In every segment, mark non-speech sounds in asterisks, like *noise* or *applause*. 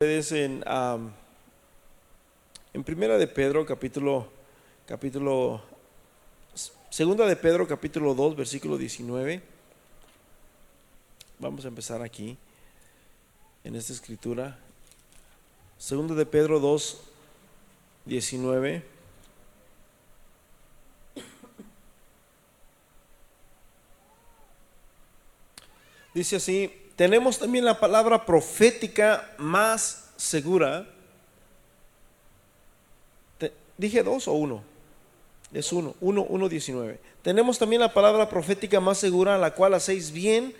ustedes en, en Primera de Pedro, capítulo, capítulo, Segunda de Pedro, capítulo 2, versículo 19. Vamos a empezar aquí, en esta escritura. Segunda de Pedro 2, 19. Dice así, tenemos también la palabra profética más segura. ¿Dije dos o uno? Es uno, uno, uno, diecinueve. Tenemos también la palabra profética más segura, a la cual hacéis bien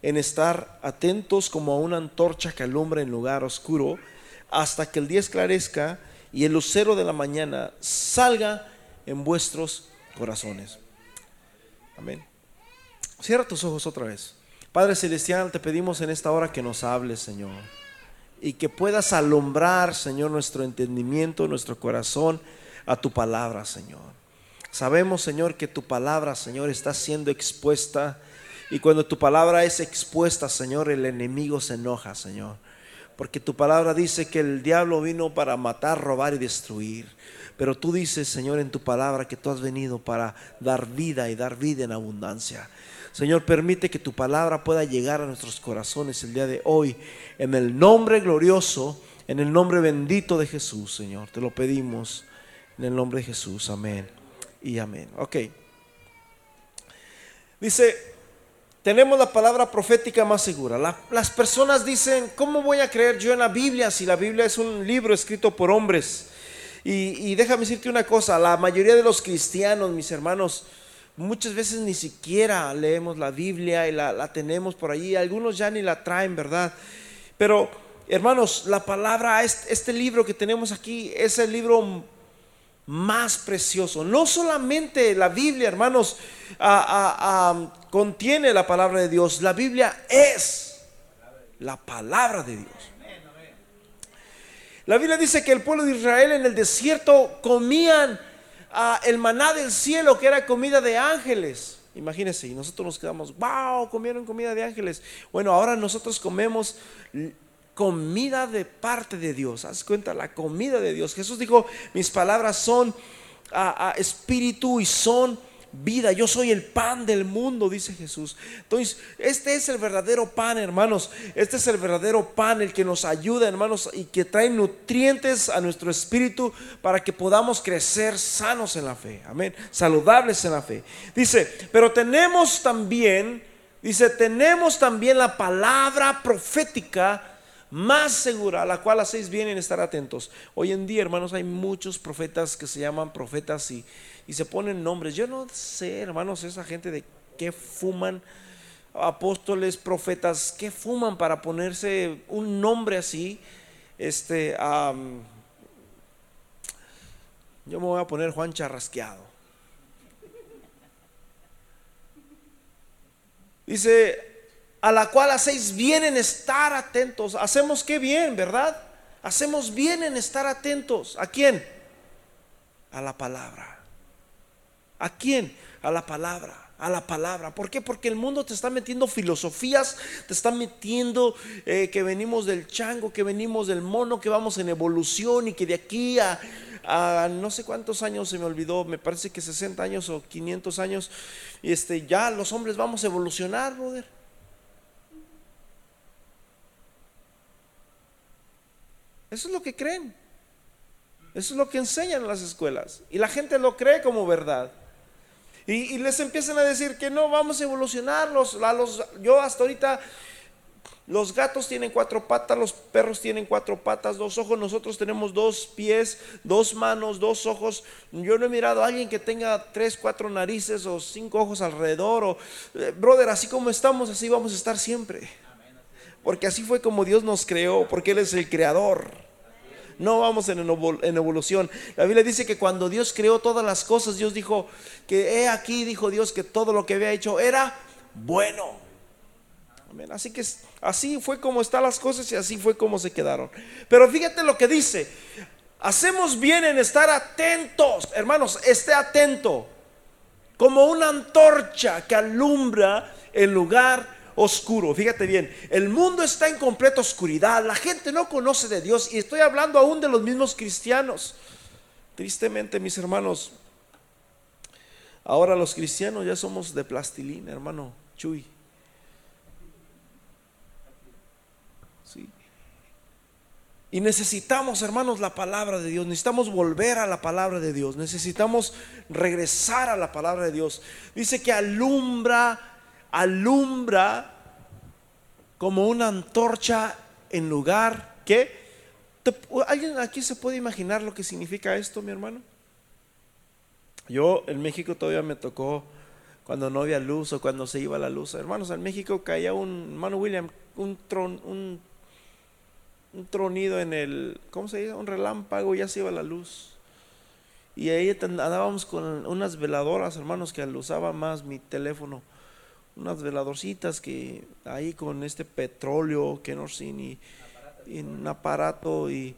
en estar atentos como a una antorcha que alumbra en lugar oscuro, hasta que el día esclarezca y el lucero de la mañana salga en vuestros corazones. Amén. Cierra tus ojos otra vez. Padre Celestial, te pedimos en esta hora que nos hables, Señor. Y que puedas alumbrar, Señor, nuestro entendimiento, nuestro corazón a tu palabra, Señor. Sabemos, Señor, que tu palabra, Señor, está siendo expuesta. Y cuando tu palabra es expuesta, Señor, el enemigo se enoja, Señor. Porque tu palabra dice que el diablo vino para matar, robar y destruir. Pero tú dices, Señor, en tu palabra que tú has venido para dar vida y dar vida en abundancia. Señor, permite que tu palabra pueda llegar a nuestros corazones el día de hoy. En el nombre glorioso, en el nombre bendito de Jesús, Señor. Te lo pedimos en el nombre de Jesús. Amén y amén. Ok. Dice, tenemos la palabra profética más segura. La- las personas dicen, ¿cómo voy a creer yo en la Biblia si la Biblia es un libro escrito por hombres? Y déjame decirte una cosa, la mayoría de los cristianos, mis hermanos, muchas veces ni siquiera leemos la Biblia y la, la tenemos por allí. Algunos ya ni la traen, ¿verdad? Pero, hermanos, la palabra, este, este libro que tenemos aquí es el libro más precioso. No solamente la Biblia, hermanos, contiene la palabra de Dios, la Biblia es la palabra de Dios. La Biblia dice que el pueblo de Israel en el desierto comían el maná del cielo, que era comida de ángeles. Imagínense, y nosotros nos quedamos, wow, comieron comida de ángeles. Bueno, ahora nosotros comemos comida de parte de Dios. Haz cuenta, la comida de Dios. Jesús dijo, mis palabras son ah, ah, espíritu y son vida. Yo soy el pan del mundo, dice Jesús. Entonces, este es el verdadero pan, hermanos. Este es el verdadero pan, el que nos ayuda, hermanos, y que trae nutrientes a nuestro espíritu para que podamos crecer sanos en la fe. Amén. Saludables en la fe. Dice, pero tenemos también, dice, tenemos también la palabra profética más segura, a la cual hacéis bien en estar atentos. Hoy en día, hermanos, hay muchos profetas que se llaman profetas y, y se ponen nombres. Yo no sé, hermanos, esa gente de qué fuman, apóstoles, profetas, qué fuman para ponerse un nombre así. Este, yo me voy a poner Juan Charrasqueado. Dice, a la cual hacéis bien en estar atentos. Hacemos qué bien, ¿verdad? Hacemos bien en estar atentos. ¿A quién? A la palabra. ¿A quién? A la palabra. A la palabra. ¿Por qué? Porque el mundo te está metiendo filosofías, te está metiendo eh, que venimos del chango, que venimos del mono, que vamos en evolución y que de aquí a, no sé cuántos años se me olvidó, me parece que 60 años o 500 años, y este, ya los hombres vamos a evolucionar, brother. Eso es lo que creen. Eso es lo que enseñan en las escuelas. Y la gente lo cree como verdad. Y, les empiezan a decir que no, vamos a evolucionar. Los, los- yo hasta ahorita, los gatos tienen cuatro patas, los perros tienen cuatro patas, dos ojos. Nosotros tenemos dos pies, dos manos, dos ojos. Yo no he mirado a alguien que tenga tres, cuatro narices o cinco ojos alrededor. O, eh, brother, así como estamos, así vamos a estar siempre. Porque así fue como Dios nos creó, porque Él es el creador. No vamos en, evol- en evolución. La Biblia dice que cuando Dios creó todas las cosas, Dios dijo que he aquí, dijo Dios, que todo lo que había hecho era bueno. Amén. Así que así fue como están las cosas y así fue como se quedaron. Pero fíjate lo que dice. Hacemos bien en estar atentos. Hermanos, esté atento. Como una antorcha que alumbra el lugar oscuro. Fíjate bien, el mundo está en completa oscuridad. La gente no conoce de Dios y estoy hablando aún de los mismos cristianos. Tristemente, mis hermanos, ahora los cristianos ya somos de plastilina, hermano Chuy. Sí. Y necesitamos, hermanos, la palabra de Dios. Necesitamos volver a la palabra de Dios. Necesitamos regresar a la palabra de Dios. Dice que alumbra, alumbra como una antorcha en lugar que... ¿Alguien aquí se puede imaginar lo que significa esto, mi hermano? Yo en México todavía me tocó cuando no había luz o cuando se iba la luz. Hermanos, en México caía un, hermano William, un, tron, un un tronido en el, ¿cómo se dice? Un relámpago, ya se iba la luz. Y ahí andábamos con unas veladoras, hermanos, que usaba más mi teléfono. Unas veladorcitas que ahí con este petróleo, que no sé, y, y un aparato y,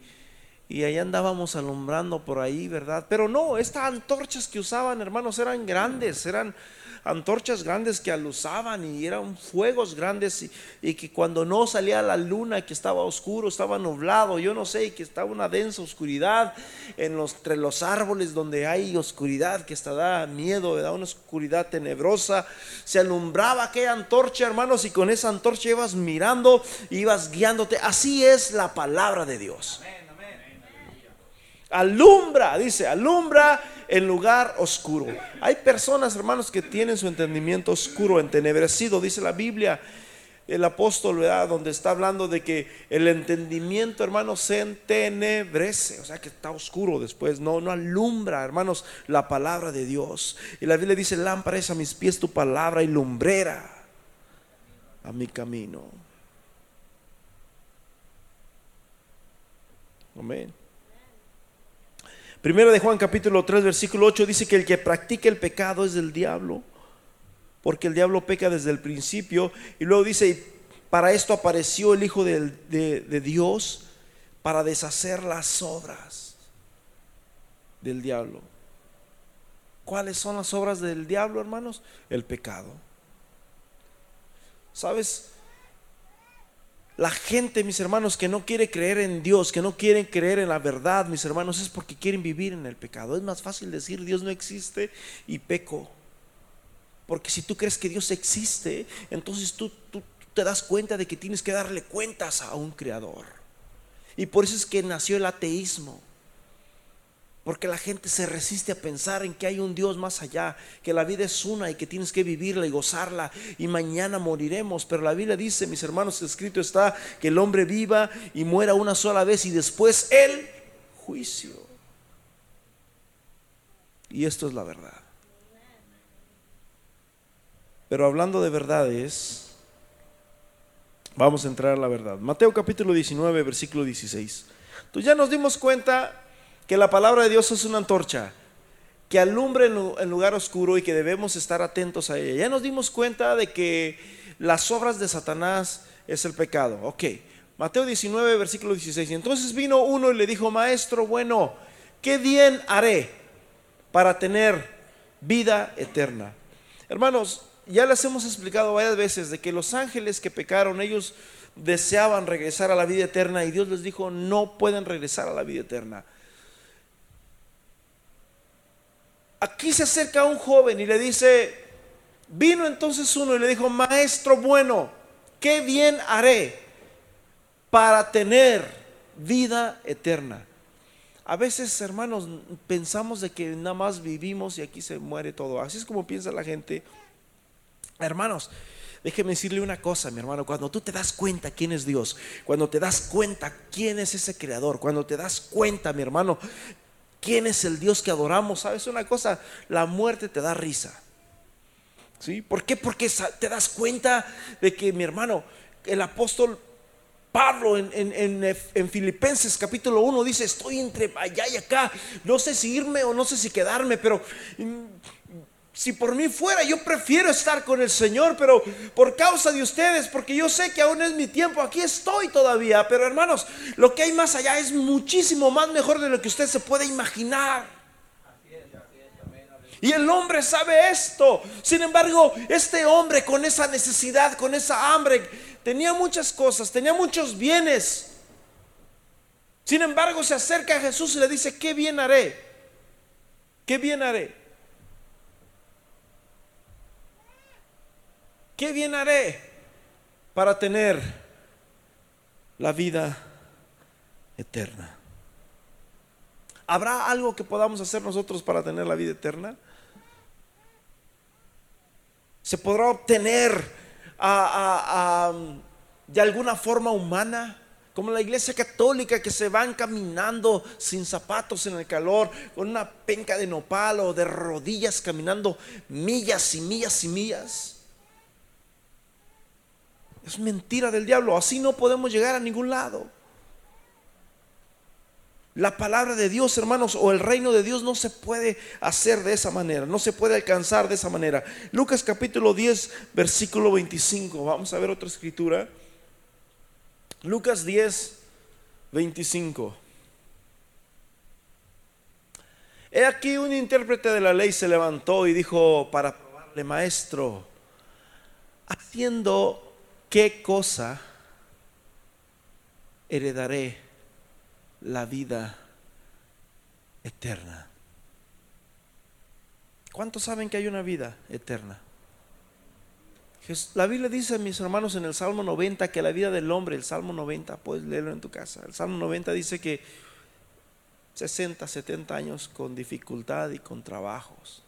y ahí andábamos alumbrando por ahí, ¿verdad? Pero no, estas antorchas que usaban, hermanos, eran grandes, eran antorchas grandes que alusaban y eran fuegos grandes y, que cuando no salía la luna, que estaba oscuro, estaba nublado, yo no sé, que estaba una densa oscuridad en los, entre los árboles donde hay oscuridad, que está da miedo, da una oscuridad tenebrosa, se alumbraba aquella antorcha, hermanos, y con esa antorcha ibas mirando, ibas guiándote. Así es la palabra de Dios. Alumbra, dice, alumbra en lugar oscuro. Hay personas, hermanos, que tienen su entendimiento oscuro, entenebrecido, dice la Biblia. El apóstol, ¿verdad? Donde está hablando de que el entendimiento, hermanos, se entenebrece, o sea que está oscuro después, no, no alumbra, hermanos, la palabra de Dios. Y la Biblia dice, lámpara es a mis pies tu palabra y lumbrera a mi camino. Amén. Primero de Juan capítulo 3 versículo 8 dice que el que practica el pecado es del diablo, porque el diablo peca desde el principio. Y luego dice, para esto apareció el Hijo de, de Dios, para deshacer las obras del diablo. ¿Cuáles son las obras del diablo, hermanos? El pecado. ¿Sabes? La gente, mis hermanos, que no quiere creer en Dios, que no quieren creer en la verdad, mis hermanos, es porque quieren vivir en el pecado. Es más fácil decir Dios no existe y peco. Porque si tú crees que Dios existe, entonces tú, tú te das cuenta de que tienes que darle cuentas a un creador. Y por eso es que nació el ateísmo. Porque la gente se resiste a pensar en que hay un Dios más allá, que la vida es una y que tienes que vivirla y gozarla y mañana moriremos. Pero la Biblia dice, mis hermanos, escrito está que el hombre viva y muera una sola vez y después el juicio. Y esto es la verdad. Pero hablando de verdades, vamos a entrar a la verdad. Mateo capítulo 19, versículo 16. Entonces ya nos dimos cuenta que la palabra de Dios es una antorcha que alumbra en lugar oscuro y que debemos estar atentos a ella. Ya nos dimos cuenta de que las obras de Satanás es el pecado. Ok, Mateo 19, versículo 16. Entonces vino uno y le dijo, maestro, bueno, ¿qué bien haré para tener vida eterna? Hermanos, ya les hemos explicado varias veces de que los ángeles que pecaron, ellos deseaban regresar a la vida eterna y Dios les dijo, no pueden regresar a la vida eterna. Aquí se acerca un joven y le dice, vino entonces uno y le dijo, maestro bueno, ¿qué bien haré para tener vida eterna? A veces, hermanos, pensamos de que nada más vivimos y aquí se muere todo. Así es como piensa la gente. Hermanos, déjeme decirle una cosa, mi hermano. Cuando tú te das cuenta quién es Dios, cuando te das cuenta quién es ese creador, cuando te das cuenta, mi hermano, quién es el Dios que adoramos. ¿Sabes una cosa? La muerte te da risa. ¿Sí? ¿Por qué? Porque te das cuenta de que, mi hermano, el apóstol Pablo en, en, Filipenses capítulo 1 dice, estoy entre allá y acá, no sé si irme o no sé si quedarme, pero mm, si por mí fuera, yo prefiero estar con el Señor, pero por causa de ustedes, porque yo sé que aún es mi tiempo, aquí estoy todavía. Pero hermanos, lo que hay más allá es muchísimo más mejor de lo que usted se puede imaginar. Y el hombre sabe esto. Sin embargo, este hombre con esa necesidad, con esa hambre, tenía muchas cosas, tenía muchos bienes. Sin embargo, se acerca a Jesús y le dice, ¿qué bien haré? ¿Qué bien haré? ¿Qué bien haré para tener la vida eterna? ¿Habrá algo que podamos hacer nosotros para tener la vida eterna? ¿Se podrá obtener de alguna forma humana? Como la iglesia católica que se van caminando sin zapatos en el calor, con una penca de nopal o de rodillas caminando millas y millas y millas. Es mentira del diablo, así no podemos llegar a ningún lado. La palabra de Dios, hermanos, o el reino de Dios no se puede hacer de esa manera, no se puede alcanzar de esa manera. Lucas capítulo 10, versículo 25. Vamos a ver otra escritura. Lucas 10, 25. He aquí un intérprete de la ley se levantó y dijo para probarle, maestro, haciendo qué cosa heredaré la vida eterna. ¿Cuántos saben que hay una vida eterna? La Biblia dice, mis hermanos, en el Salmo 90 que la vida del hombre, el Salmo 90, puedes leerlo en tu casa. El Salmo 90 dice que 60, 70 años con dificultad y con trabajos.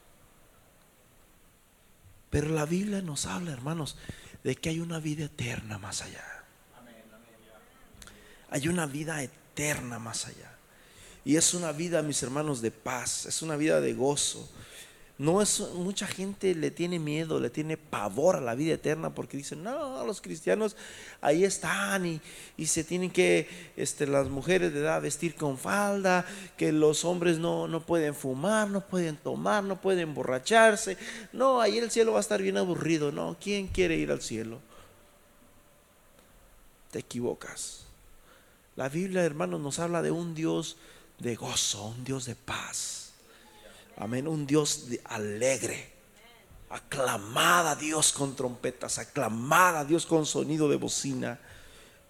Pero la Biblia nos habla, hermanos, de que hay una vida eterna más allá. Hay una vida eterna más allá. Y es una vida, mis hermanos, de paz, es una vida de gozo. No es mucha gente le tiene miedo, le tiene pavor a la vida eterna porque dicen, "No, los cristianos ahí están y, y se tienen que este, las mujeres de edad vestir con falda, que los hombres no, no pueden fumar, no pueden tomar, no pueden emborracharse. No, ahí el cielo va a estar bien aburrido, no, ¿quién quiere ir al cielo? Te equivocas. La Biblia, hermanos, nos habla de un Dios de gozo, un Dios de paz. Amén, un Dios alegre. Aclamada a Dios con trompetas, aclamada a Dios con sonido de bocina.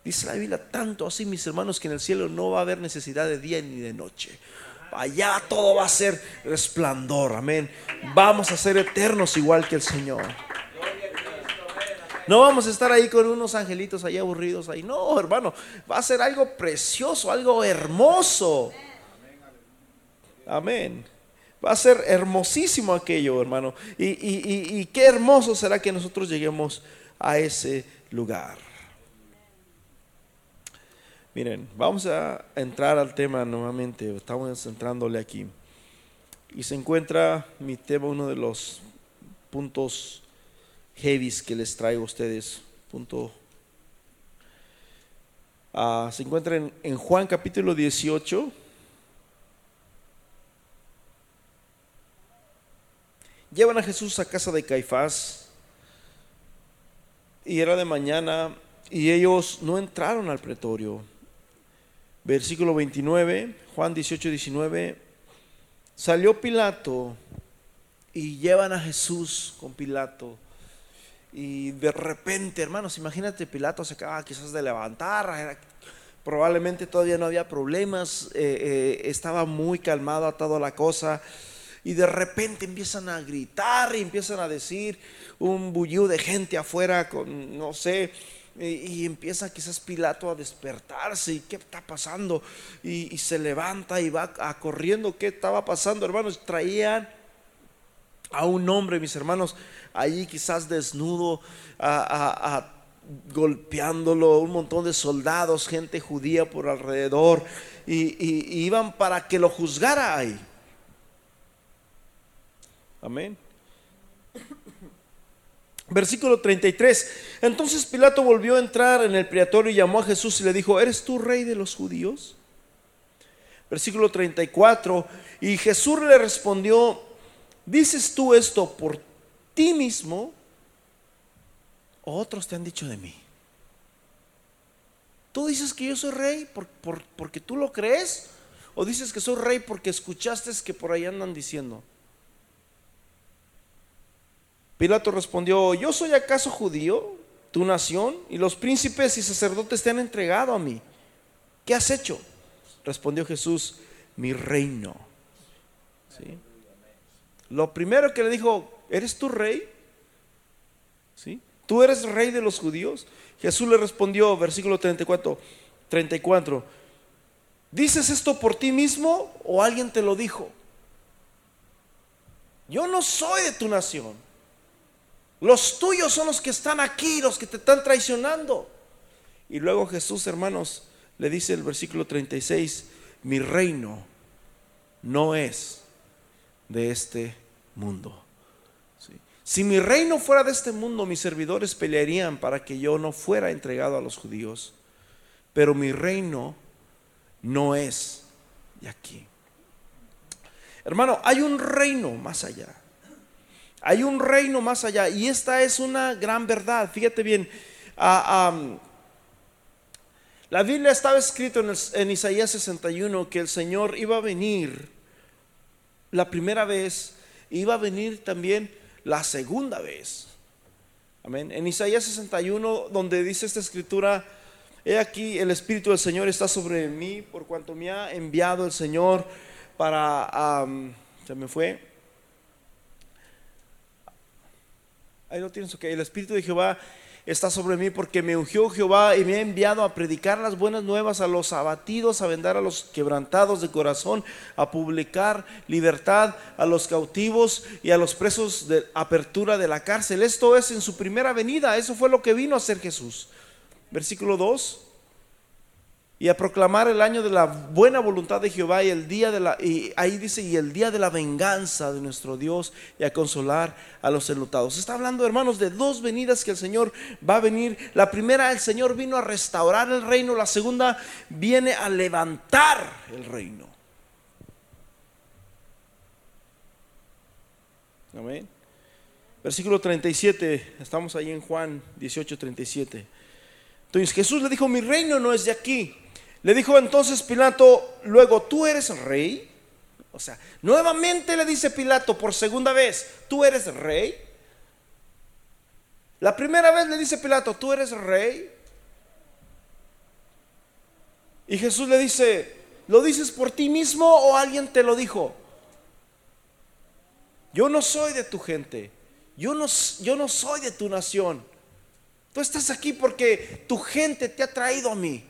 Dice la Biblia tanto así, mis hermanos, que en el cielo no va a haber necesidad de día ni de noche. Allá todo va a ser resplandor, amén. Vamos a ser eternos igual que el Señor. No vamos a estar ahí con unos angelitos ahí aburridos ahí. No, hermano, va a ser algo precioso, algo hermoso. Amén. Va a ser hermosísimo aquello, hermano. Y, y, qué hermoso será que nosotros lleguemos a ese lugar. Miren, vamos a entrar al tema nuevamente. Estamos entrándole aquí. Y se encuentra mi tema, uno de los puntos heavies que les traigo a ustedes. Punto. Ah, se encuentra en, Juan capítulo 18. Llevan a Jesús a casa de Caifás y era de mañana y ellos no entraron al pretorio. Versículo 29, Juan 18, 19. Salió Pilato y llevan a Jesús con Pilato y de repente, hermanos, imagínate, Pilato se acaba quizás de levantar, probablemente todavía no había problemas, eh, eh, estaba muy calmado a toda la cosa. Y de repente empiezan a gritar y empiezan a decir un bullú de gente afuera con, no sé, y, empieza quizás Pilato a despertarse y qué está pasando. Y, y se levanta y va a corriendo, ¿qué estaba pasando, hermanos? Traían a un hombre, mis hermanos, allí quizás desnudo, golpeándolo, un montón de soldados, gente judía por alrededor, y, iban para que lo juzgara ahí. Amén. Versículo 33. Entonces Pilato volvió a entrar en el pretorio y llamó a Jesús y le dijo, ¿eres tú rey de los judíos? Versículo 34. Y Jesús le respondió, ¿Dices tú esto por ti mismo o otros te han dicho de mí? ¿Tú dices que yo soy rey porque tú lo crees? ¿O dices que soy rey porque escuchaste que por ahí andan diciendo? Pilato respondió, ¿yo soy acaso judío, tu nación, y los príncipes y sacerdotes te han entregado a mí? ¿Qué has hecho? Respondió Jesús, mi reino. ¿Sí? Lo primero que le dijo, ¿eres tu rey? ¿Sí? ¿Tú eres rey de los judíos? Jesús le respondió, versículo 34, 34, ¿dices esto por ti mismo o alguien te lo dijo? Yo no soy de tu nación. Los tuyos son los que están aquí, los que te están traicionando. Y luego Jesús, hermanos, le dice el versículo 36, mi reino no es de este mundo. Si mi reino fuera de este mundo, mis servidores pelearían para que yo no fuera entregado a los judíos. Pero mi reino no es de aquí. Hermano, hay un reino más allá. Hay un reino más allá. Y esta es una gran verdad. Fíjate bien. Ah, la Biblia estaba escrito en, Isaías 61 que el Señor iba a venir la primera vez. Iba a venir también la segunda vez. Amén. En Isaías 61, donde dice esta escritura, he aquí el Espíritu del Señor está sobre mí, por cuanto me ha enviado el Señor para, se me fue. Ahí lo tienes, ok. El Espíritu de Jehová está sobre mí porque me ungió Jehová y me ha enviado a predicar las buenas nuevas a los abatidos, a vendar a los quebrantados de corazón, a publicar libertad a los cautivos y a los presos de apertura de la cárcel. Esto es en su primera venida, eso fue lo que vino a hacer Jesús. Versículo 2 y a proclamar el año de la buena voluntad de Jehová y el día de la y ahí dice y el día de la venganza de nuestro Dios y a consolar a los enlutados. Está hablando, hermanos, de dos venidas que el Señor va a venir. La primera, el Señor vino a restaurar el reino, la segunda viene a levantar el reino. Amén. Versículo 37, estamos ahí en Juan 18, 37. Entonces Jesús le dijo, mi reino no es de aquí le dijo entonces Pilato, luego, ¿tú eres rey? O sea, nuevamente le dice Pilato por segunda vez, ¿tú eres rey? La primera vez le dice Pilato, ¿tú eres rey? Y Jesús le dice, ¿lo dices por ti mismo o alguien te lo dijo? Yo no soy de tu gente, yo no, yo no soy de tu nación. Tú estás aquí porque tu gente te ha traído a mí.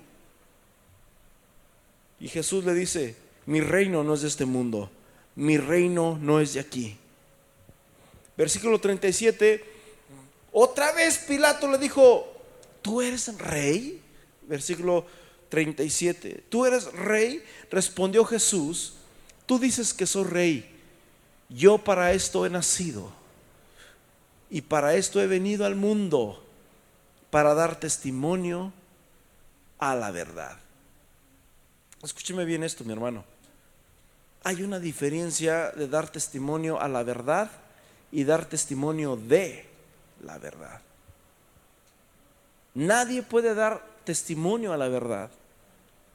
Y Jesús le dice, mi reino no es de este mundo, mi reino no es de aquí. Versículo 37, otra vez Pilato le dijo, ¿tú eres rey? Versículo 37, ¿tú eres rey? Respondió Jesús, tú dices que soy rey, yo para esto he nacido y para esto he venido al mundo, para dar testimonio a la verdad. Escúcheme bien esto, mi hermano. Hay una diferencia de dar testimonio a la verdad y dar testimonio de la verdad. Nadie puede dar testimonio a la verdad,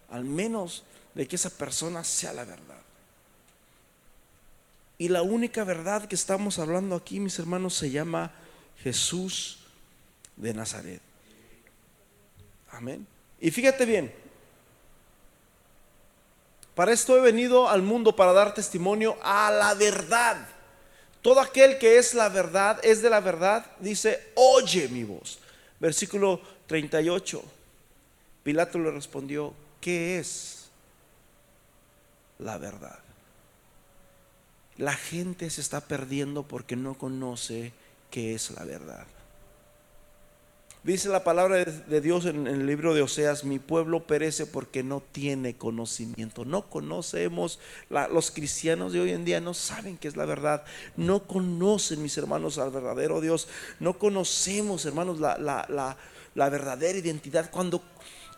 al menos de que esa persona sea la verdad. Y la única verdad que estamos hablando aquí, mis hermanos, se llama Jesús de Nazaret. Amén. Y fíjate bien, para esto he venido al mundo para dar testimonio a la verdad. Todo aquel que es la verdad, es de la verdad, dice, oye mi voz. Versículo 38. Pilato le respondió, ¿qué es la verdad? La gente se está perdiendo porque no conoce qué es la verdad. Dice la palabra de Dios en, el libro de Oseas, mi pueblo perece porque no tiene conocimiento. No conocemos, los cristianos de hoy en día no saben qué es la verdad. No conocen, mis hermanos, al verdadero Dios. No conocemos, hermanos, la, la verdadera identidad. Cuando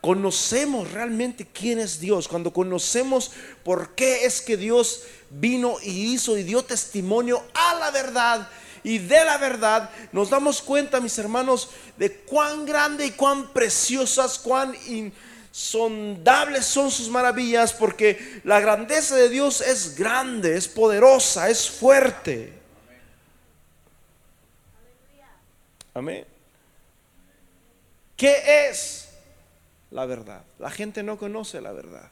conocemos realmente quién es Dios, cuando conocemos por qué es que Dios vino y hizo y dio testimonio a la verdad, y de la verdad, nos damos cuenta, mis hermanos, de cuán grande y cuán preciosas, cuán insondables son sus maravillas, porque la grandeza de Dios es grande, es poderosa, es fuerte. Amén. ¿Qué es la verdad? La gente no conoce la verdad.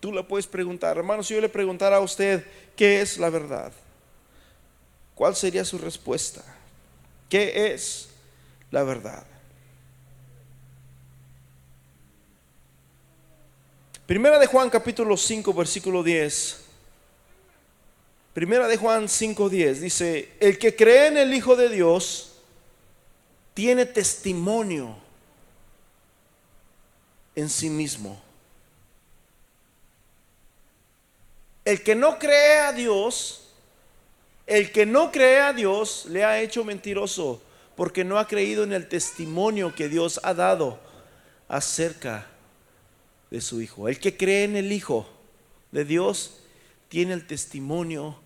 Tú le puedes preguntar, hermano, si yo le preguntara a usted, ¿qué es la verdad? ¿Cuál sería su respuesta? ¿Qué es la verdad? Primera de Juan capítulo 5 versículo 10. Primera de Juan 5 10 dice, el que cree en el Hijo de Dios tiene testimonio en sí mismo. El que no cree a Dios, el que no cree a Dios le ha hecho mentiroso porque no ha creído en el testimonio que Dios ha dado acerca de su Hijo. El que cree en el Hijo de Dios tiene el testimonio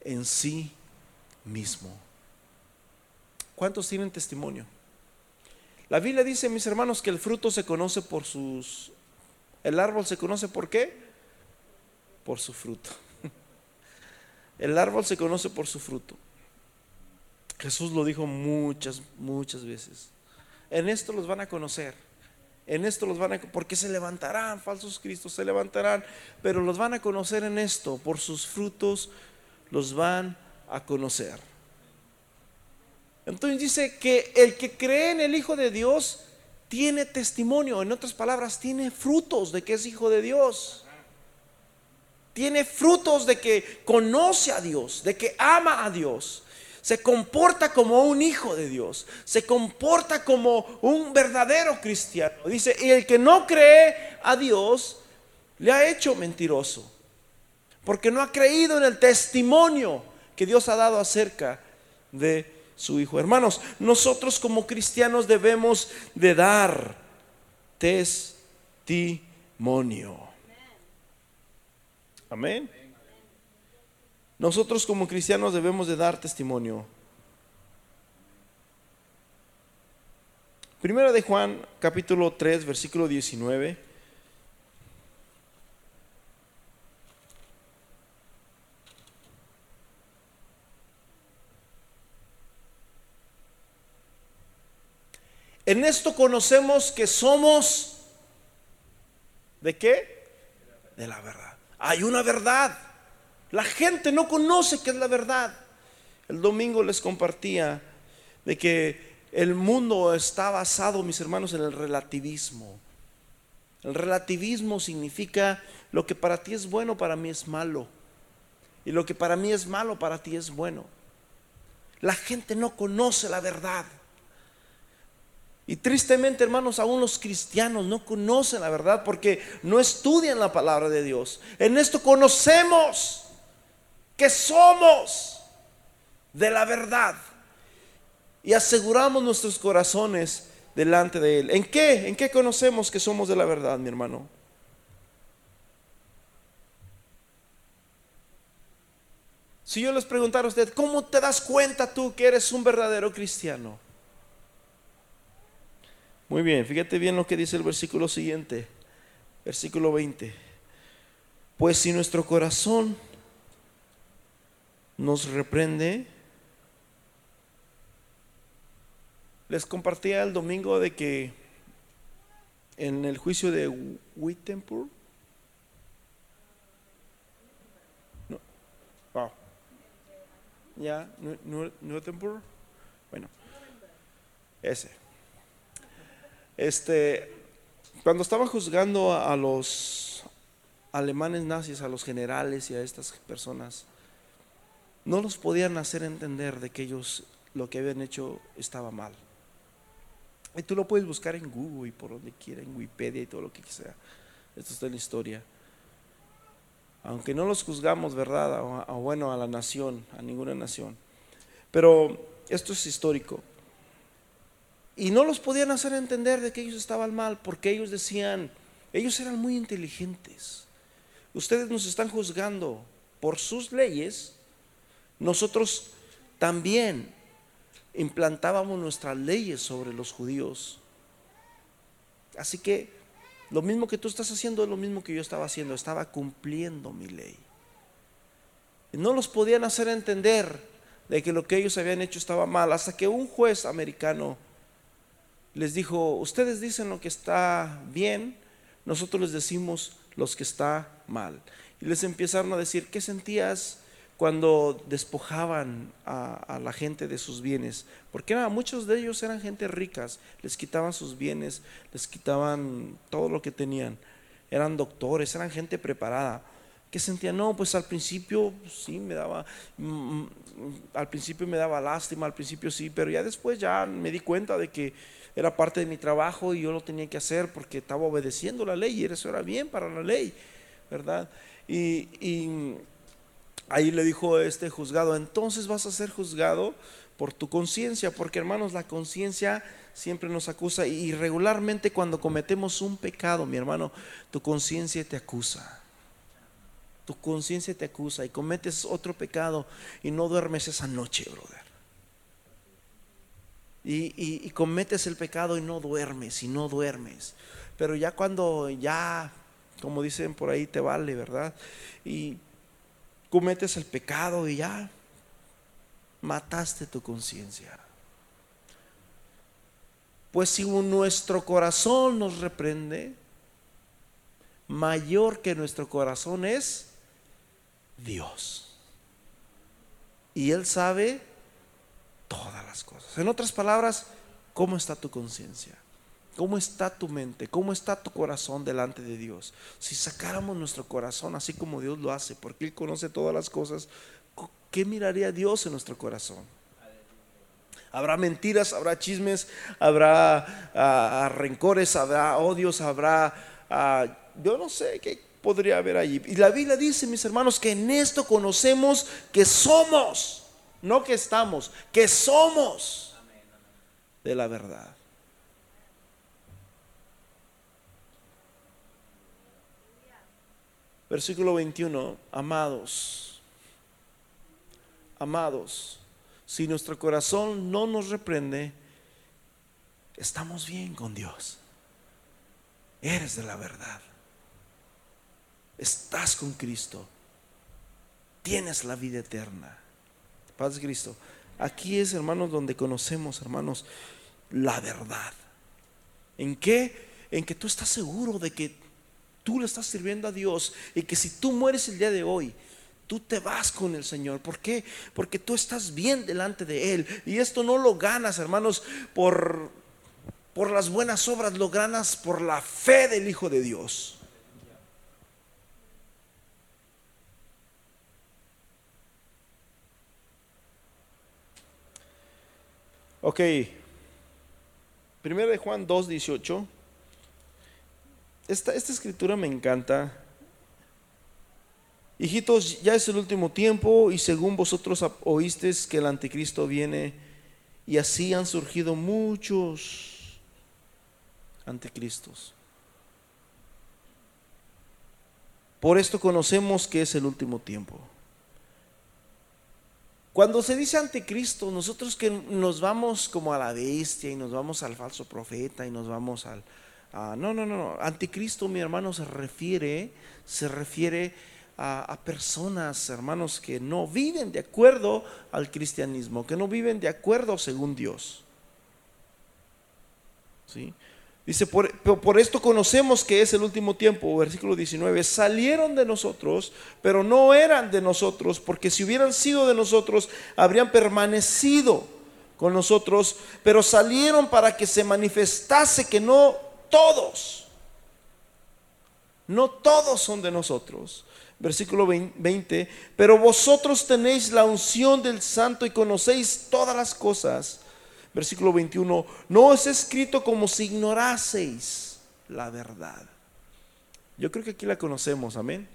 en sí mismo. ¿Cuántos tienen testimonio? La Biblia dice, mis hermanos, que el fruto se conoce por sus... El árbol se conoce por qué? Por su fruto. El árbol se conoce por su fruto. Jesús lo dijo muchas, muchas veces. En esto los van a conocer. En esto los van a porque se levantarán falsos cristos, se levantarán, pero los van a conocer en esto, por sus frutos los van a conocer. Entonces dice que el que cree en el Hijo de Dios tiene testimonio, en otras palabras, tiene frutos de que es hijo de Dios. Tiene frutos de que conoce a Dios, de que ama a Dios se comporta como un hijo de Dios, se comporta como un verdadero cristiano. Dice, y el que no cree a Dios le ha hecho mentiroso, porque no ha creído en el testimonio que Dios ha dado acerca de su hijo. Hermanos, nosotros como cristianos debemos de dar testimonio. Amén. Nosotros como cristianos debemos de dar testimonio. Primera de Juan, capítulo 3, versículo 19. En esto conocemos que somos de qué? De la verdad. Hay una verdad. La gente no conoce qué es la verdad. El domingo les compartía de que el mundo está basado, mis hermanos, en el relativismo. El relativismo significa lo que para ti es bueno, para mí es malo. Y lo que para mí es malo, para ti es bueno. La gente no conoce la verdad. Y tristemente, hermanos, aún los cristianos no conocen la verdad porque no estudian la palabra de Dios. En esto conocemos que somos de la verdad y aseguramos nuestros corazones delante de Él. ¿En qué? ¿En qué conocemos que somos de la verdad, mi hermano? Si yo les preguntara a usted, ¿cómo te das cuenta tú que eres un verdadero cristiano? Muy bien, fíjate bien lo que dice el versículo siguiente, versículo 20. Pues si nuestro corazón nos reprende. Les compartía el domingo de que en el juicio de Wittenberg, no, wow, ya, Wittenberg, bueno, ese. Este, cuando estaba juzgando a los alemanes nazis, a los generales y a estas personas, no los podían hacer entender de que ellos lo que habían hecho estaba mal. Y tú lo puedes buscar en Google y por donde quiera, en Wikipedia y todo lo que sea. Esto está en la historia. Aunque no los juzgamos, ¿verdad? O, bueno, a la nación, a ninguna nación. Pero esto es histórico. Y no los podían hacer entender de que ellos estaban mal, porque ellos decían, ellos eran muy inteligentes. Ustedes nos están juzgando por sus leyes, nosotros también implantábamos nuestras leyes sobre los judíos. Así que lo mismo que tú estás haciendo es lo mismo que yo estaba haciendo, estaba cumpliendo mi ley. no los podían hacer entender de que lo que ellos habían hecho estaba mal, hasta que un juez americano les dijo, ustedes dicen lo que está bien, nosotros les decimos los que está mal. Y les empezaron a decir, ¿qué sentías cuando despojaban a, la gente de sus bienes? Porque muchos de ellos eran gente ricas, les quitaban sus bienes, les quitaban todo lo que tenían. Eran doctores, eran gente preparada. ¿Qué sentían? No, pues al principio sí me daba, mm, mm, al principio me daba lástima, al principio sí, pero ya después ya me di cuenta de que era parte de mi trabajo y yo lo tenía que hacer porque estaba obedeciendo la ley y eso era bien para la ley, ¿verdad? Y, ahí le dijo este juzgado, entonces vas a ser juzgado por tu conciencia, porque hermanos, la conciencia siempre nos acusa y regularmente cuando cometemos un pecado, mi hermano, tu conciencia te acusa. Tu conciencia te acusa y cometes otro pecado y no duermes esa noche, brother y, cometes el pecado y no duermes, y no duermes. Pero ya cuando ya, como dicen por ahí, te vale, ¿verdad? Y cometes el pecado y ya mataste tu conciencia. Pues si nuestro corazón nos reprende, mayor que nuestro corazón es Dios. Y Él sabe todas las cosas. En otras palabras, ¿cómo está tu conciencia? ¿Cómo está tu mente? ¿Cómo está tu corazón delante de Dios? Si sacáramos nuestro corazón así como Dios lo hace, porque Él conoce todas las cosas, ¿qué miraría Dios en nuestro corazón? Habrá mentiras, habrá chismes, habrá ah, rencores, habrá odios, habrá, ah, yo no sé qué podría haber allí. Y la Biblia dice, mis hermanos, que en esto conocemos que somos no que estamos, que somos de la verdad. Versículo 21, amados, amados, si nuestro corazón no nos reprende, estamos bien con Dios. Eres de la verdad. Estás con Cristo. Tienes la vida eterna. Paz Cristo. Aquí es, hermanos, donde conocemos, hermanos, la verdad. ¿En qué? En que tú estás seguro de que tú le estás sirviendo a Dios y que si tú mueres el día de hoy, tú te vas con el Señor. ¿Por qué? Porque tú estás bien delante de Él. Y esto no lo ganas, hermanos, por, por las buenas obras, lo ganas por la fe del Hijo de Dios. Ok. Primero de Juan 2, 18. Esta, esta escritura me encanta. Hijitos, ya es el último tiempo y según vosotros oísteis que el anticristo viene y así han surgido muchos anticristos. Por esto conocemos que es el último tiempo. Cuando se dice anticristo, nosotros que nos vamos como a la bestia y nos vamos al falso profeta y nos vamos al... no, no, no, no. Anticristo, mi hermano, se refiere, se refiere a, a, personas, hermanos, que no viven de acuerdo al cristianismo, que no viven de acuerdo según Dios. ¿Sí? Dice, por, por, esto conocemos que es el último tiempo, versículo 19, salieron de nosotros, pero no eran de nosotros, porque si hubieran sido de nosotros, habrían permanecido con nosotros, pero salieron para que se manifestase que no todos, no todos son de nosotros. Versículo 20, pero vosotros tenéis la unción del santo y conocéis todas las cosas versículo 21, no es escrito como si ignoraseis la verdad. Yo creo que aquí la conocemos, amén.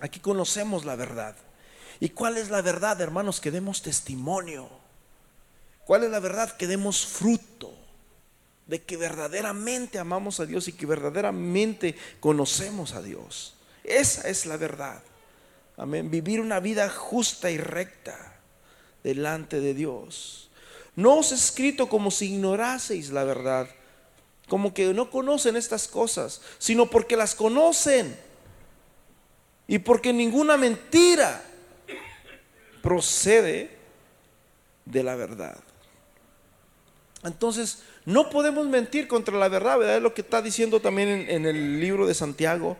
Aquí conocemos la verdad. ¿Y cuál es la verdad, hermanos? Que demos testimonio. ¿Cuál es la verdad? Que demos fruto de que verdaderamente amamos a Dios y que verdaderamente conocemos a Dios. Esa es la verdad. Amén. Vivir una vida justa y recta delante de Dios. No os he escrito como si ignoraseis la verdad, como que no conocen estas cosas, sino porque las conocen y porque ninguna mentira procede de la verdad. Entonces, no podemos mentir contra la verdad. Es lo que está diciendo también en, en, el libro de Santiago,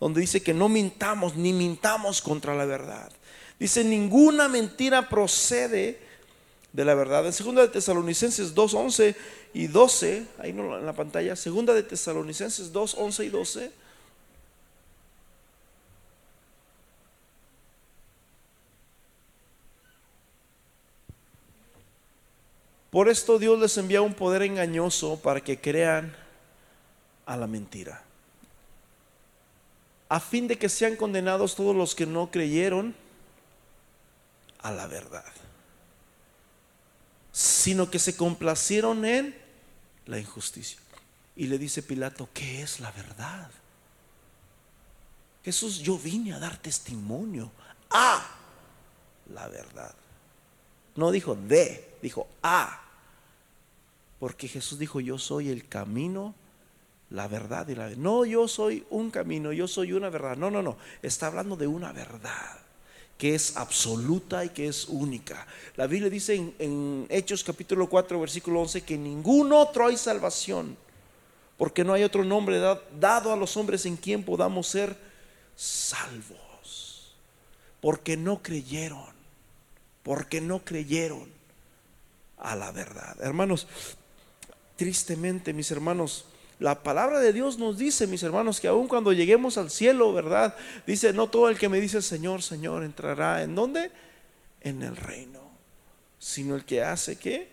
donde dice que no mintamos ni mintamos contra la verdad. Dice, ninguna mentira procede de la verdad. En segunda de Tesalonicenses 2, 11 y 12, ahí en la pantalla, segunda de Tesalonicenses 2, 11 y 12. Por esto Dios les envía un poder engañoso para que crean a la mentira. A fin de que sean condenados todos los que no creyeron a la verdad sino que se complacieron en la injusticia. Y le dice Pilato, ¿qué es la verdad? Jesús, yo vine a dar testimonio a la verdad. No dijo de, dijo a. Porque Jesús dijo, yo soy el camino, la verdad y la. No, yo soy un camino, yo soy una verdad. No, no, no. Está hablando de una verdad que es absoluta y que es única. La Biblia dice en, Hechos capítulo 4, versículo 11, que ningún otro hay salvación, porque no hay otro nombre dado a los hombres en quien podamos ser salvos, porque no creyeron, porque no creyeron a la verdad. Hermanos, tristemente, mis hermanos, la palabra de Dios nos dice, mis hermanos, que aun cuando lleguemos al cielo, ¿verdad? Dice, no todo el que me dice Señor, Señor, entrará en dónde? En el reino, sino el que hace que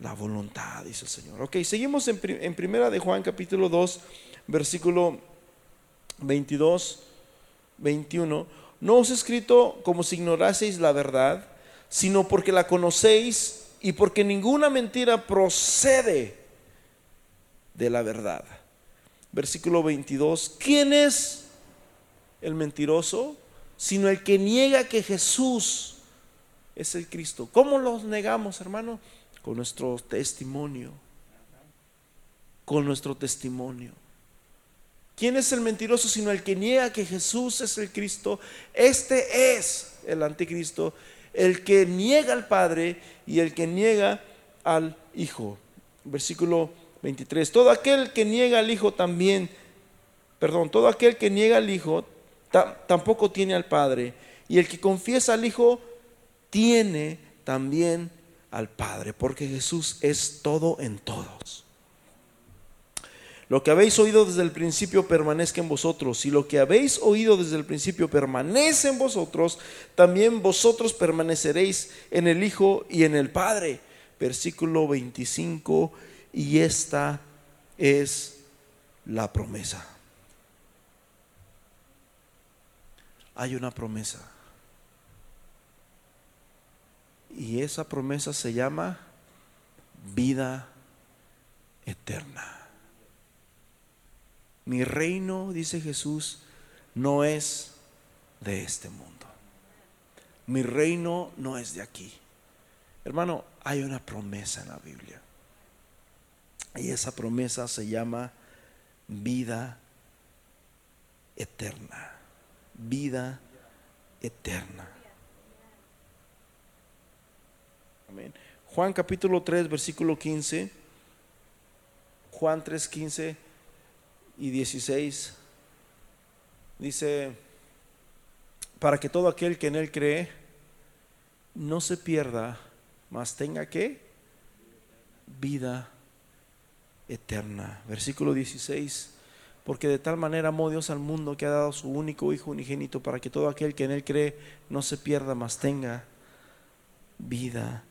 la voluntad, dice el Señor. Ok, seguimos en, en primera de Juan capítulo 2, versículo 22, 21. No os he escrito como si ignoraseis la verdad, sino porque la conocéis y porque ninguna mentira procede de la verdad. Versículo 22. ¿Quién es el mentiroso? Sino el que niega que Jesús es el Cristo. ¿Cómo los negamos, hermano? Con nuestro testimonio. Con nuestro testimonio. ¿Quién es el mentiroso sino el que niega que Jesús es el Cristo? Este es el anticristo, el que niega al Padre y el que niega al Hijo. Versículo 23. Todo aquel que niega al Hijo también, perdón, todo aquel que niega al Hijo tampoco tiene al Padre. Y el que confiesa al Hijo tiene también al Padre, porque Jesús es todo en todos. Lo que habéis oído desde el principio permanezca en vosotros, y lo que habéis oído desde el principio permanece en vosotros, también vosotros permaneceréis en el Hijo y en el Padre. Versículo 25 y esta es la promesa. Hay una promesa. Y esa promesa se llama vida eterna. Mi reino, dice Jesús, no es de este mundo. Mi reino no es de aquí. Hermano, hay una promesa en la Biblia. Y esa promesa se llama vida eterna. Vida eterna. Amén. Juan capítulo 3, versículo 15. Juan 3, 15 y 16. Dice, para que todo aquel que en él cree no se pierda, mas tenga que vida eterna. Versículo 16. Porque de tal manera amó Dios al mundo que ha dado su único Hijo unigénito para que todo aquel que en Él cree no se pierda, mas tenga vida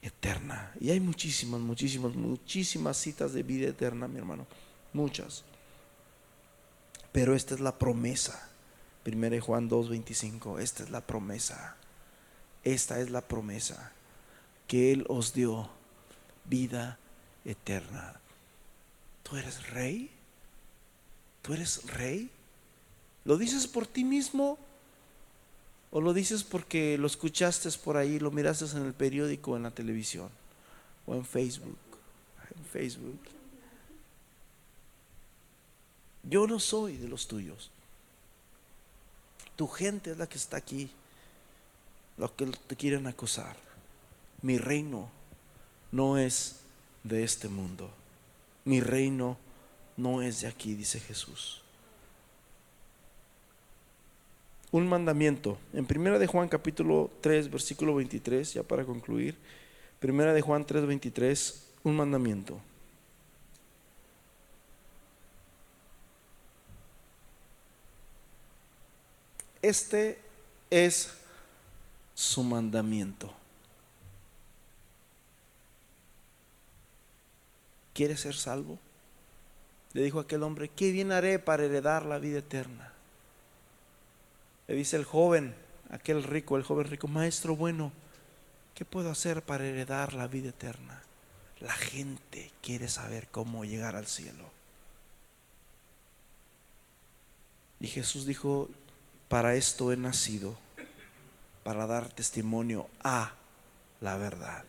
eterna. Y hay muchísimas, muchísimas, muchísimas citas de vida eterna, mi hermano. Muchas. Pero esta es la promesa. 1 Juan 2.25. Esta es la promesa. Esta es la promesa que Él os dio vida eterna. ¿Tú eres rey? ¿Tú eres rey? ¿Lo dices por ti mismo? ¿O lo dices porque lo escuchaste por ahí, lo miraste en el periódico, en la televisión o en Facebook? En Facebook. Yo no soy de los tuyos. Tu gente es la que está aquí, los que te quieren acusar. mi reino no es de este mundo. Mi reino no es de aquí, dice Jesús. Un mandamiento. En primera de Juan capítulo 3, versículo 23, ya para concluir. Primera de Juan 3, 23, un mandamiento. Este es su mandamiento. ¿Quieres ser salvo? Le dijo aquel hombre, ¿qué bien haré para heredar la vida eterna? Le dice el joven, aquel rico, el joven rico, maestro bueno, ¿qué puedo hacer para heredar la vida eterna? La gente quiere saber cómo llegar al cielo. Y Jesús dijo, para esto he nacido, para dar testimonio a la verdad.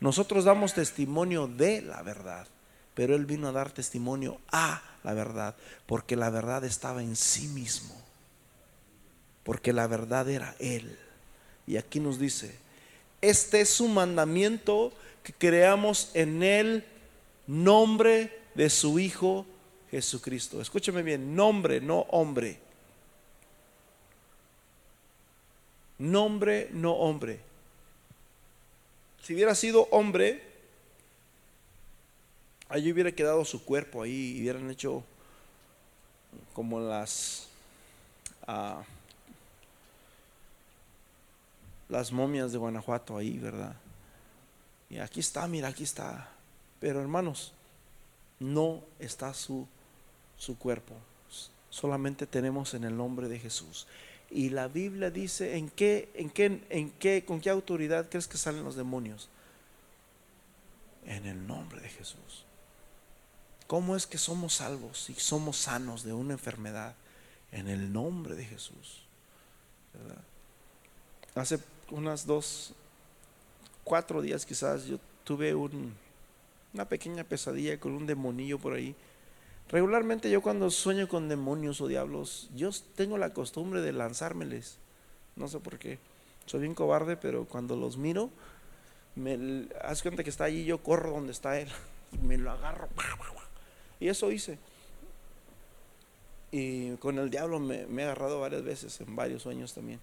Nosotros damos testimonio de la verdad, pero Él vino a dar testimonio a la verdad, porque la verdad estaba en sí mismo, porque la verdad era Él. Y aquí nos dice, este es su mandamiento, que creamos en el nombre de su Hijo Jesucristo. Escúcheme bien, nombre, no hombre. Nombre, no hombre. Si hubiera sido hombre, allí hubiera quedado su cuerpo ahí y hubieran hecho como las ah, las momias de Guanajuato ahí, ¿verdad? Y aquí está, mira, aquí está. Pero hermanos, no está su, su cuerpo. Solamente tenemos en el nombre de Jesús. Y la Biblia dice, ¿en qué, en qué, en qué, con qué autoridad crees que salen los demonios? En el nombre de Jesús. ¿Cómo es que somos salvos y somos sanos de una enfermedad? En el nombre de Jesús. Hace unas dos, cuatro días quizás yo tuve una pequeña pesadilla con un demonillo por ahí Regularmente yo cuando sueño con demonios o diablos, yo tengo la costumbre de lanzármeles. No sé por qué. Soy bien cobarde, pero cuando los miro, me haz cuenta que está allí, yo corro donde está él y *laughs* me lo agarro. Y eso hice. Y con el diablo me, me he agarrado varias veces, en varios sueños también.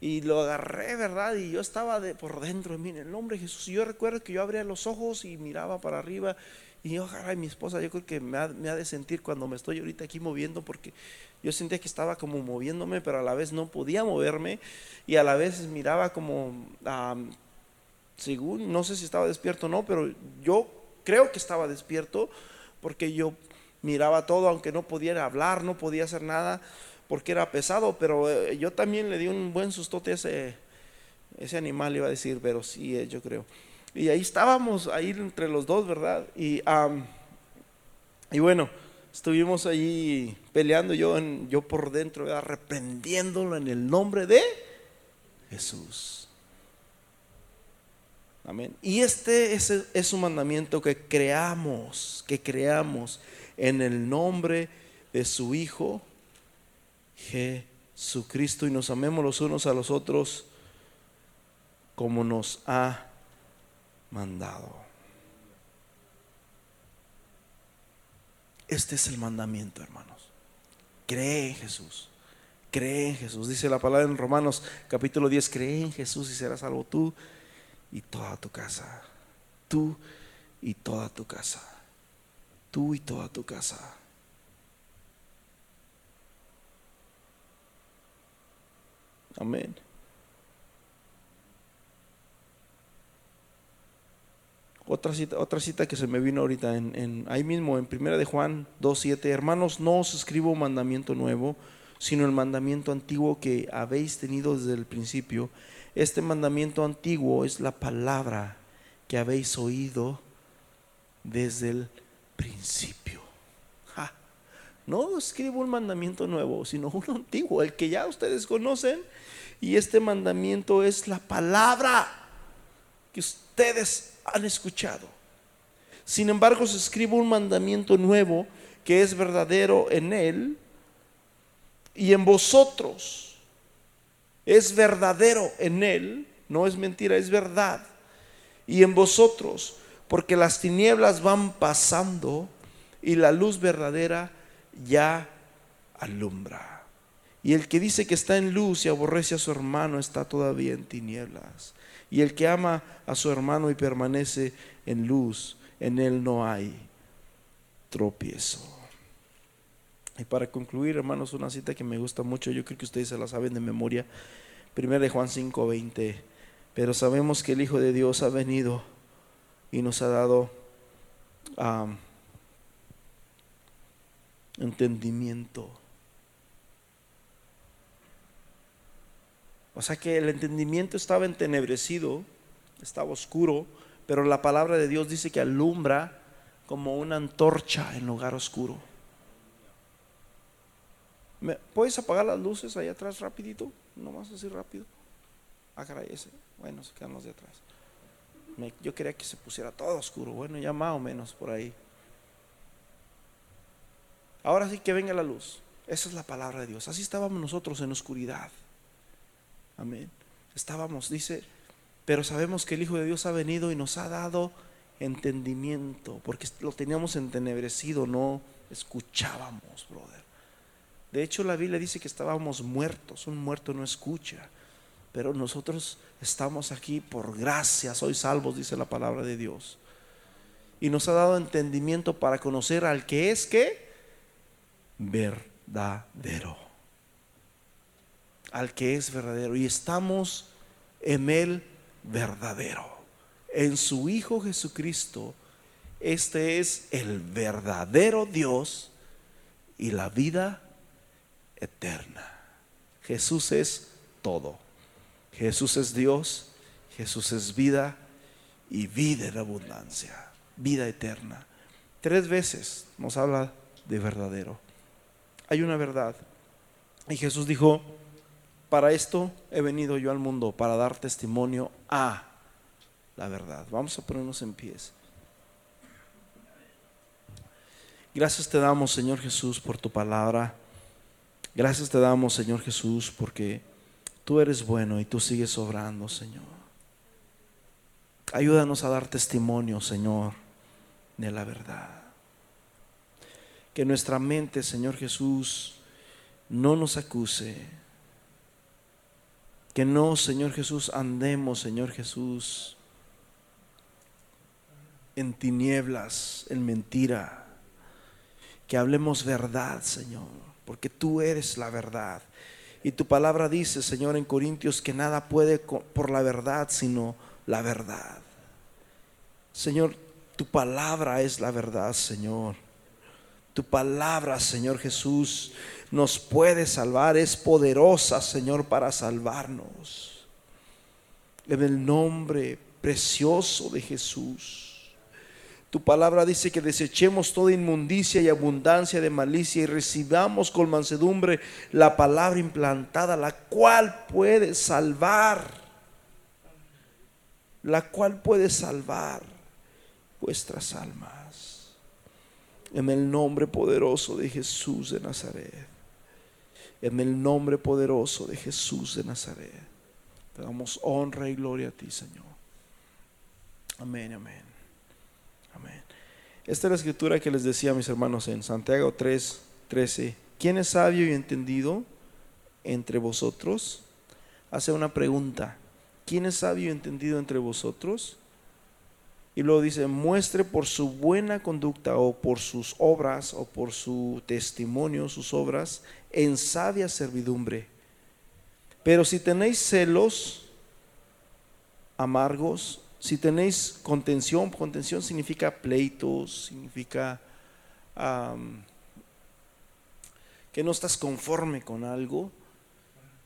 Y lo agarré, ¿verdad? Y yo estaba de, por dentro de mí, en el nombre de Jesús. Y yo recuerdo que yo abría los ojos y miraba para arriba y yo, mi esposa, yo creo que me ha, de sentir cuando me estoy ahorita aquí moviendo, porque yo sentía que estaba como moviéndome, pero a la vez no podía moverme, y a la vez miraba como, según, no sé si estaba despierto o no, pero yo creo que estaba despierto, porque yo miraba todo, aunque no pudiera hablar, no podía hacer nada, porque era pesado, pero eh, yo también le di un buen sustote a ese, ese animal, iba a decir, pero sí, eh, yo creo. Y ahí estábamos, ahí entre los dos, ¿verdad? Y, y bueno, estuvimos ahí peleando yo, en, yo por dentro, ¿verdad? reprendiéndolo en el nombre de Jesús. Amén. Y este es, es un mandamiento que creamos, que creamos en el nombre de su Hijo Jesucristo y nos amemos los unos a los otros como nos ha mandado. Este es el mandamiento, hermanos. Cree en Jesús. Cree en Jesús. Dice la palabra en Romanos capítulo 10, cree en Jesús y serás salvo tú y toda tu casa. Tú y toda tu casa. Tú y toda tu casa. Amén. Otra cita, otra cita que se me vino ahorita, en, ahí mismo, en primera de Juan 2.7, hermanos, no os escribo un mandamiento nuevo, sino el mandamiento antiguo que habéis tenido desde el principio. Este mandamiento antiguo es la palabra que habéis oído desde el principio. No escribo un mandamiento nuevo, sino *laughs* uno antiguo, el que ya ustedes conocen. Y este mandamiento es la palabra que ustedes han escuchado. Sin embargo, se escribe un mandamiento nuevo que es verdadero en Él y en vosotros. Es verdadero en Él, no es mentira, es verdad. y en vosotros, porque las tinieblas van pasando y la luz verdadera ya alumbra. Y el que dice que está en luz y aborrece a su hermano está todavía en tinieblas. Y el que ama a su hermano y permanece en luz, en él no hay tropiezo. Y para concluir, hermanos, una cita que me gusta mucho, yo creo que ustedes se la saben de memoria, 1 de Juan 5:20. Pero sabemos que el Hijo de Dios ha venido y nos ha dado entendimiento. O sea que el entendimiento estaba entenebrecido, estaba oscuro, pero la palabra de Dios dice que alumbra como una antorcha en lugar oscuro. ¿Puedes apagar las luces ahí atrás rapidito? Nomás así rápido. Ah, caray, ese. Bueno, se quedan los de atrás. yo quería que se pusiera todo oscuro. Bueno, ya más o menos por ahí. Ahora sí que venga la luz. Esa es la palabra de Dios. Así estábamos nosotros en oscuridad. Amén. Estábamos, dice, pero sabemos que el Hijo de Dios ha venido y nos ha dado entendimiento, porque lo teníamos entenebrecido, no escuchábamos, brother. De hecho, la Biblia dice que estábamos muertos. Un muerto no escucha. Pero nosotros estamos aquí por gracia. Soy salvos, dice la palabra de Dios. Y nos ha dado entendimiento para conocer al que es que verdadero. Al que es verdadero. Y estamos en el verdadero. En su Hijo Jesucristo. Este es el verdadero Dios y la vida eterna. Jesús es todo. Jesús es Dios, Jesús es vida y vida en abundancia, vida eterna. Tres veces nos habla de verdadero. Hay una verdad. Y Jesús dijo, para esto he venido yo al mundo, para dar testimonio a la verdad. Vamos a ponernos en pies. Gracias te damos, Señor Jesús, por tu palabra. Gracias te damos, Señor Jesús, porque tú eres bueno y tú sigues obrando, Señor. Ayúdanos a dar testimonio, Señor, de la verdad. Que nuestra mente, Señor Jesús, no nos acuse. Que no, Señor Jesús, andemos, Señor Jesús, en tinieblas, en mentira. Que hablemos verdad, Señor porque tú eres la verdad. Y tu palabra dice, Señor, en Corintios, que nada puede por la verdad, sino la verdad. Señor, tu palabra es la verdad, Señor. Tu palabra, Señor Jesús, nos puede salvar, es poderosa, Señor, para salvarnos. En el nombre precioso de Jesús. Tu palabra dice que desechemos toda inmundicia y abundancia de malicia y recibamos con mansedumbre la palabra implantada, la cual puede salvar, la cual puede salvar vuestras almas. En el nombre poderoso de Jesús de Nazaret. En el nombre poderoso de Jesús de Nazaret. Te damos honra y gloria a ti, Señor. Amén, amén. Esta es la escritura que les decía a mis hermanos en Santiago 3, 13. ¿Quién es sabio y entendido entre vosotros? Hace una pregunta. ¿Quién es sabio y entendido entre vosotros? Y luego dice, muestre por su buena conducta o por sus obras o por su testimonio, sus obras, en sabia servidumbre. Pero si tenéis celos amargos si tenéis contención, contención significa pleitos, significa que no estás conforme con algo.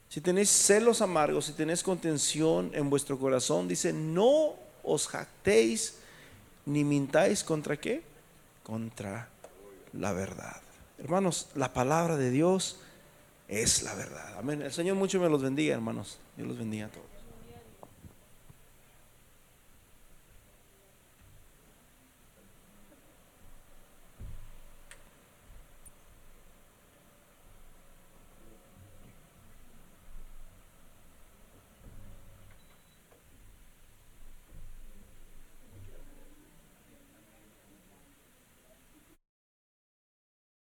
Si tenéis celos amargos, si tenéis contención en vuestro corazón, dice, no os jactéis ni mintáis contra qué? Contra la verdad. Hermanos, la palabra de Dios es la verdad. Amén. El Señor mucho me los bendiga, hermanos. Dios los bendiga a todos.